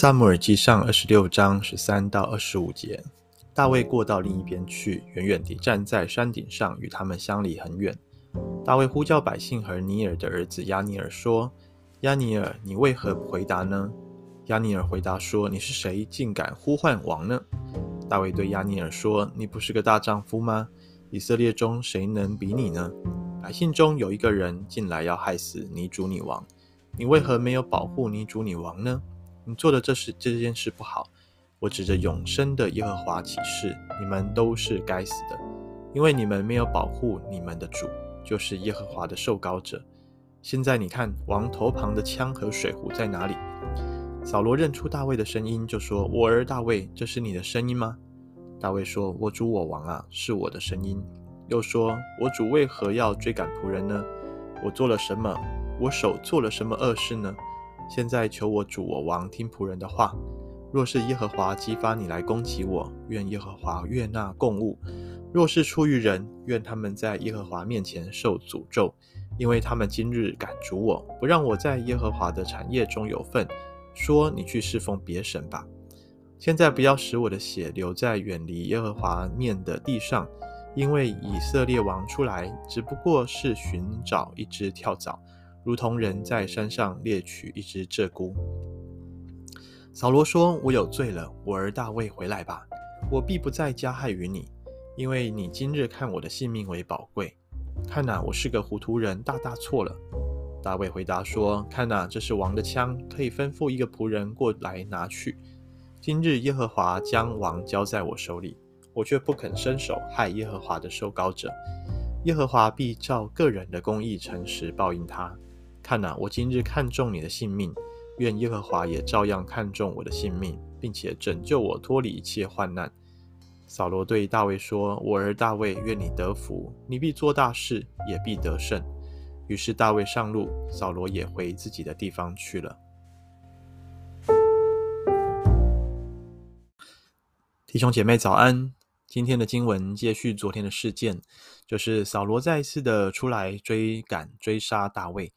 撒母耳记上二十六章十三到二十五节，大卫过到另一边去，远远地站在山顶上，与他们相离很远。大卫呼叫百姓和尼尔的儿子亚尼尔说：“亚尼尔，你为何不回答呢？”亚尼尔回答说：“你是谁，竟敢呼唤王呢？”大卫对亚尼尔说：“你不是个大丈夫吗？以色列中谁能比你呢？百姓中有一个人进来要害死你主你王，你为何没有保护你主你王呢？”你做的这事这件事不好，我指着永生的耶和华起誓，你们都是该死的，因为你们没有保护你们的主，就是耶和华的受膏者。现在你看王头旁的枪和水壶在哪里？扫罗认出大卫的声音，就说：“我儿大卫，这是你的声音吗？”大卫说：“我主我王啊，是我的声音。”又说：“我主为何要追赶仆人呢？我做了什么？我手做了什么恶事呢？”现在求我主我王听仆人的话。若是耶和华激发你来攻击我，愿耶和华悦纳供物；若是出于人，愿他们在耶和华面前受诅咒，因为他们今日赶逐我，不让我在耶和华的产业中有份。说你去侍奉别神吧。现在不要使我的血流在远离耶和华面的地上，因为以色列王出来只不过是寻找一只跳蚤。如同人在山上猎取一只鹧鸪。扫罗说：“我有罪了，我儿大卫回来吧，我必不再加害于你，因为你今日看我的性命为宝贵。看哪，我是个糊涂人，大大错了。”大卫回答说：“看哪，这是王的枪，可以吩咐一个仆人过来拿去。今日耶和华将王交在我手里，我却不肯伸手害耶和华的受膏者。耶和华必照个人的公义诚实报应他。”看哪，我今日看中你的性命，愿耶和华也照样看中我的性命，并且拯救我脱离一切患难。扫罗对大卫说：“我儿大卫，愿你得福，你必做大事，也必得胜。”于是大卫上路，扫罗也回自己的地方去了。弟兄姐妹早安，今天的经文接续昨天的事件，就是扫罗再一次的出来追赶追杀大卫。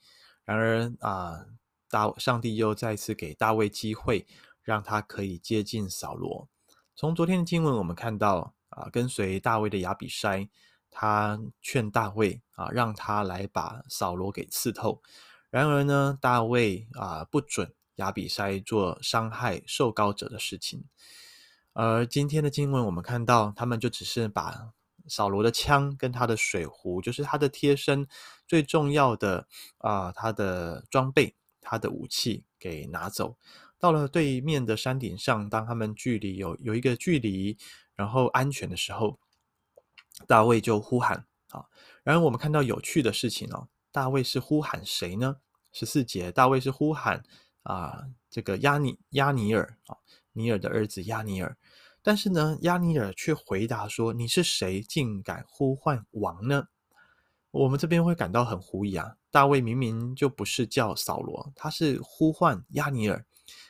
然而啊，大上帝又再次给大卫机会，让他可以接近扫罗。从昨天的经文，我们看到啊，跟随大卫的亚比筛，他劝大卫啊，让他来把扫罗给刺透。然而呢，大卫啊，不准亚比筛做伤害受膏者的事情。而今天的经文，我们看到他们就只是把。扫罗的枪跟他的水壶，就是他的贴身最重要的啊、他的装备、他的武器给拿走。到了对面的山顶上，当他们距离有有一个距离，然后安全的时候，大卫就呼喊啊。然后我们看到有趣的事情哦，大卫是呼喊谁呢？十四节，大卫是呼喊啊，这个亚尼亚尼尔啊，尼尔的儿子亚尼尔。但是呢，押尼尔却回答说：“你是谁，竟敢呼唤王呢？”我们这边会感到很狐疑啊！大卫明明就不是叫扫罗，他是呼唤押尼尔。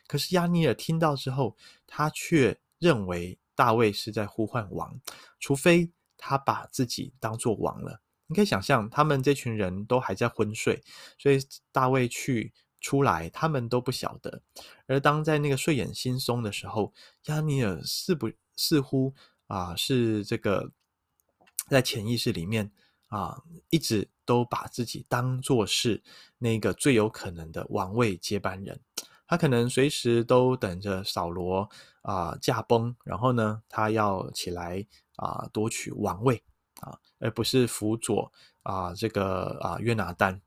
可是押尼尔听到之后，他却认为大卫是在呼唤王，除非他把自己当做王了。你可以想象，他们这群人都还在昏睡，所以大卫去。出来，他们都不晓得。而当在那个睡眼惺忪的时候，押尼尔似不似乎啊是这个在潜意识里面啊，一直都把自己当作是那个最有可能的王位接班人。他可能随时都等着扫罗啊驾崩，然后呢，他要起来啊夺取王位啊，而不是辅佐啊这个啊约拿单。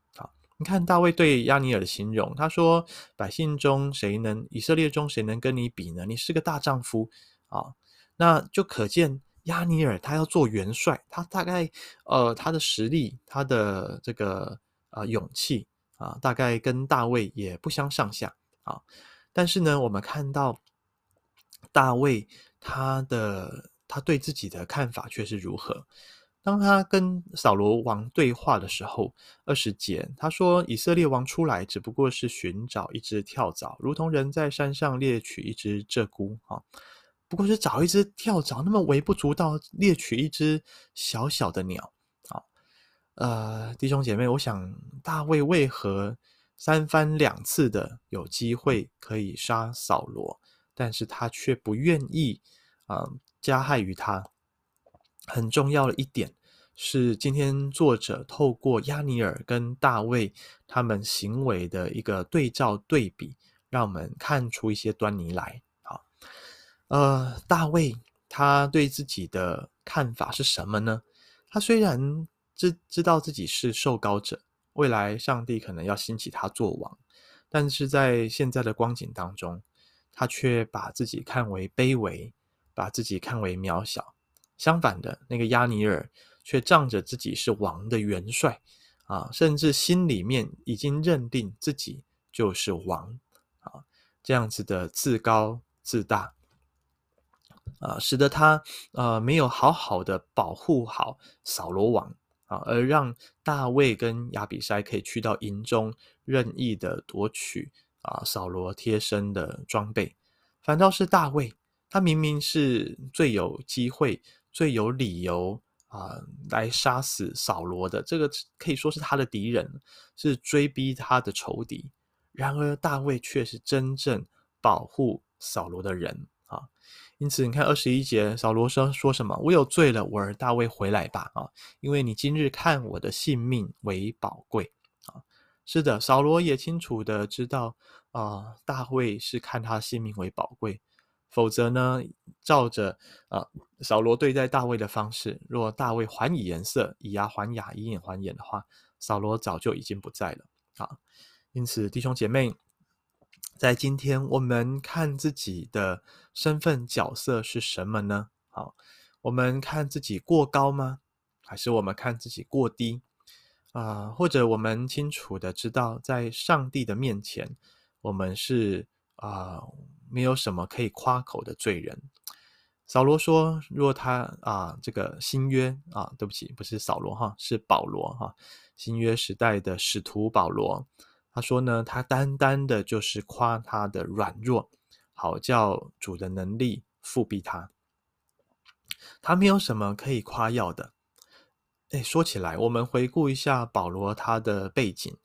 你看大卫对亚尼尔的形容，他说：“百姓中谁能，以色列中谁能跟你比呢？你是个大丈夫啊！”那就可见亚尼尔他要做元帅，他大概呃他的实力，他的这个呃勇气啊，大概跟大卫也不相上下啊。但是呢，我们看到大卫他的他对自己的看法却是如何？当他跟扫罗王对话的时候，二十节他说：“以色列王出来只不过是寻找一只跳蚤，如同人在山上猎取一只鹧鸪啊，不过是找一只跳蚤，那么微不足道猎取一只小小的鸟啊。”呃，弟兄姐妹，我想大卫为何三番两次的有机会可以杀扫罗，但是他却不愿意啊、加害于他。很重要的一点是，今天作者透过亚尼尔跟大卫他们行为的一个对照对比，让我们看出一些端倪来。好，呃，大卫他对自己的看法是什么呢？他虽然知知道自己是受膏者。未来上帝可能要兴起他做王，但是在现在的光景当中，他却把自己看为卑微，把自己看为渺小。相反的，那个亚尼尔却仗着自己是王的元帅啊，甚至心里面已经认定自己就是王啊，这样子的自高自大啊，使得他呃没有好好的保护好扫罗王。啊，而让大卫跟亚比筛可以去到营中任意的夺取啊扫罗贴身的装备，反倒是大卫，他明明是最有机会、最有理由啊来杀死扫罗的，这个可以说是他的敌人，是追逼他的仇敌。然而大卫却是真正保护扫罗的人啊。因此，你看二十一节，扫罗说说什么？我有罪了，我儿大卫回来吧！啊，因为你今日看我的性命为宝贵啊。是的，扫罗也清楚的知道啊，大卫是看他性命为宝贵，否则呢，照着啊扫罗对待大卫的方式，若大卫还以颜色，以牙还牙，以眼还眼的话，扫罗早就已经不在了啊。因此，弟兄姐妹。在今天，我们看自己的身份角色是什么呢？好，我们看自己过高吗？还是我们看自己过低？啊、或者我们清楚的知道，在上帝的面前，我们是啊、没有什么可以夸口的罪人。扫罗说：“若他啊、这个新约啊，对不起，不是扫罗哈，是保罗哈，新约时代的使徒保罗。”他说呢，他单单的就是夸他的软弱，好叫主的能力复辟他。他没有什么可以夸耀的。诶，说起来，我们回顾一下保罗他的背景，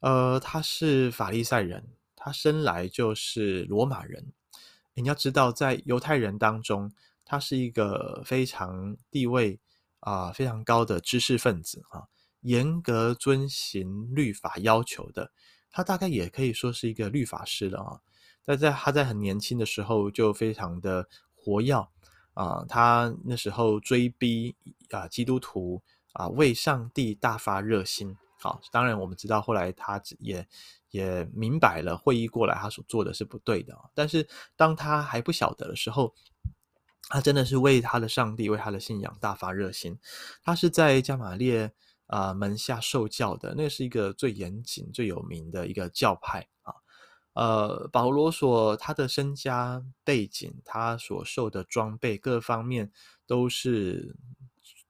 呃，他是法利赛人，他生来就是罗马人。你要知道，在犹太人当中，他是一个非常地位啊、非常高的知识分子啊。严格遵行律法要求的，他大概也可以说是一个律法师了啊。但在他在很年轻的时候就非常的活跃啊，他那时候追逼啊基督徒啊，为上帝大发热心。好，当然我们知道后来他也也明白了，会议过来他所做的是不对的。但是当他还不晓得的时候，他真的是为他的上帝、为他的信仰大发热心。他是在加玛列。啊、呃，门下受教的，那是一个最严谨、最有名的一个教派啊。呃，保罗所他的身家背景，他所受的装备各方面都是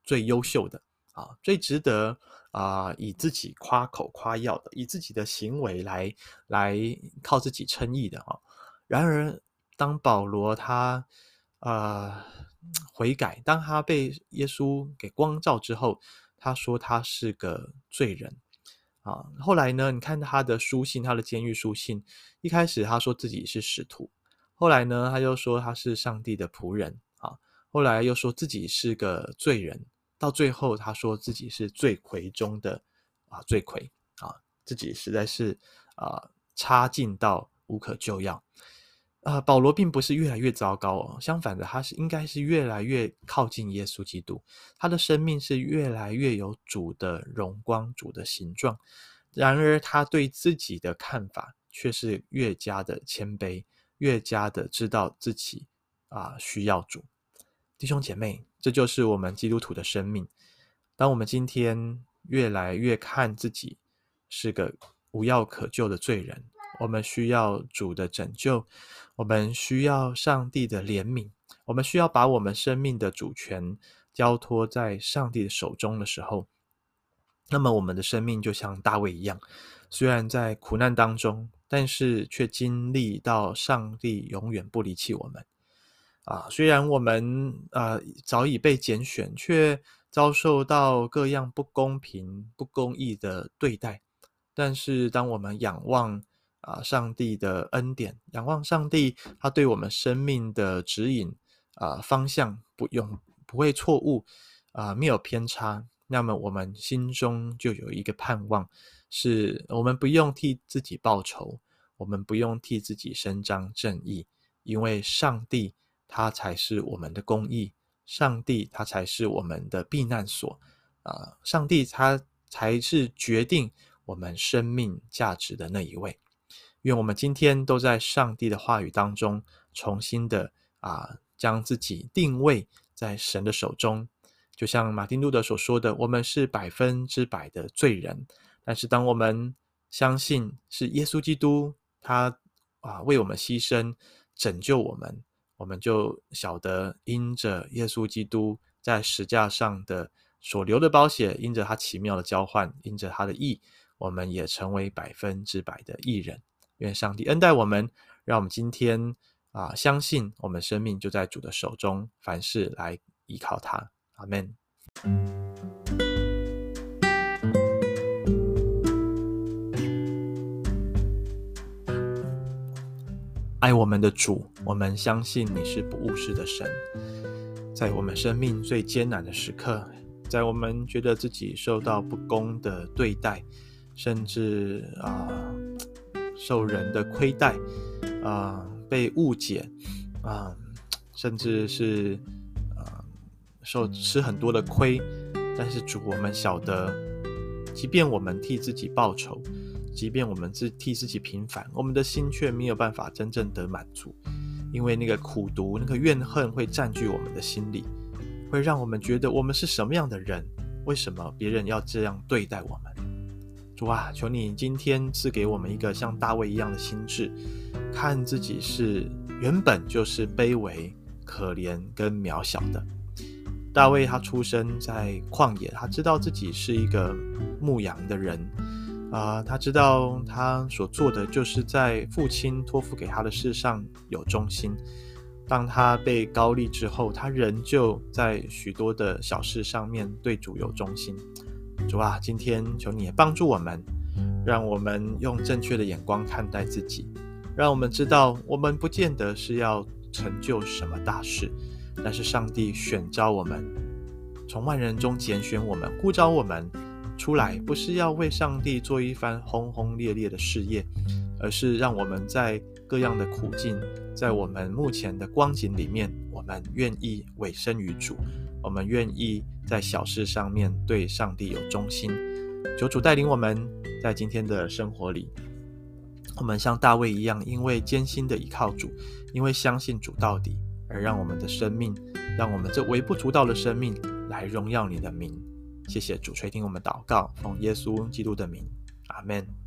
最优秀的啊，最值得啊、以自己夸口夸耀的，以自己的行为来来靠自己称义的啊。然而，当保罗他呃悔改，当他被耶稣给光照之后。他说他是个罪人啊，后来呢？你看他的书信，他的监狱书信，一开始他说自己是使徒，后来呢，他又说他是上帝的仆人啊，后来又说自己是个罪人，到最后他说自己是罪魁中的啊罪魁啊，自己实在是啊差劲到无可救药。啊，保罗并不是越来越糟糕哦，相反的，他是应该是越来越靠近耶稣基督，他的生命是越来越有主的荣光、主的形状。然而，他对自己的看法却是越加的谦卑，越加的知道自己啊需要主。弟兄姐妹，这就是我们基督徒的生命。当我们今天越来越看自己是个无药可救的罪人。我们需要主的拯救，我们需要上帝的怜悯，我们需要把我们生命的主权交托在上帝的手中的时候，那么我们的生命就像大卫一样，虽然在苦难当中，但是却经历到上帝永远不离弃我们。啊，虽然我们啊早已被拣选，却遭受到各样不公平、不公义的对待。但是当我们仰望啊上帝的恩典，仰望上帝他对我们生命的指引啊方向不用不会错误啊没有偏差，那么我们心中就有一个盼望，是我们不用替自己报仇，我们不用替自己伸张正义，因为上帝他才是我们的公义。上帝他才是我们的避难所啊！上帝他才是决定我们生命价值的那一位。愿我们今天都在上帝的话语当中，重新的啊，将自己定位在神的手中。就像马丁路德所说的，我们是百分之百的罪人，但是当我们相信是耶稣基督他啊为我们牺牲，拯救我们。我们就晓得，因着耶稣基督在十架上的所流的宝血，因着他奇妙的交换，因着他的义，我们也成为百分之百的义人。愿上帝恩待我们，让我们今天啊，相信我们生命就在主的手中，凡事来依靠他。阿门。爱我们的主，我们相信你是不误事的神。在我们生命最艰难的时刻，在我们觉得自己受到不公的对待，甚至啊、受人的亏待，啊、被误解，啊、甚至是啊、受吃很多的亏，但是主，我们晓得，即便我们替自己报仇。即便我们自替自己平反，我们的心却没有办法真正得满足，因为那个苦毒、那个怨恨会占据我们的心里，会让我们觉得我们是什么样的人？为什么别人要这样对待我们？主啊，求你今天赐给我们一个像大卫一样的心智，看自己是原本就是卑微、可怜跟渺小的。大卫他出生在旷野，他知道自己是一个牧羊的人。啊、他知道他所做的就是在父亲托付给他的事上有忠心。当他被高利之后，他仍旧在许多的小事上面对主有忠心。主啊，今天求你也帮助我们，让我们用正确的眼光看待自己，让我们知道我们不见得是要成就什么大事，但是上帝选召我们，从万人中拣选我们，呼召我们。出来不是要为上帝做一番轰轰烈烈的事业，而是让我们在各样的苦境，在我们目前的光景里面，我们愿意委身于主，我们愿意在小事上面对上帝有忠心。求主带领我们在今天的生活里，我们像大卫一样，因为艰辛的依靠主，因为相信主到底，而让我们的生命，让我们这微不足道的生命来荣耀你的名。谢谢主垂听我们祷告，奉耶稣基督的名，阿门。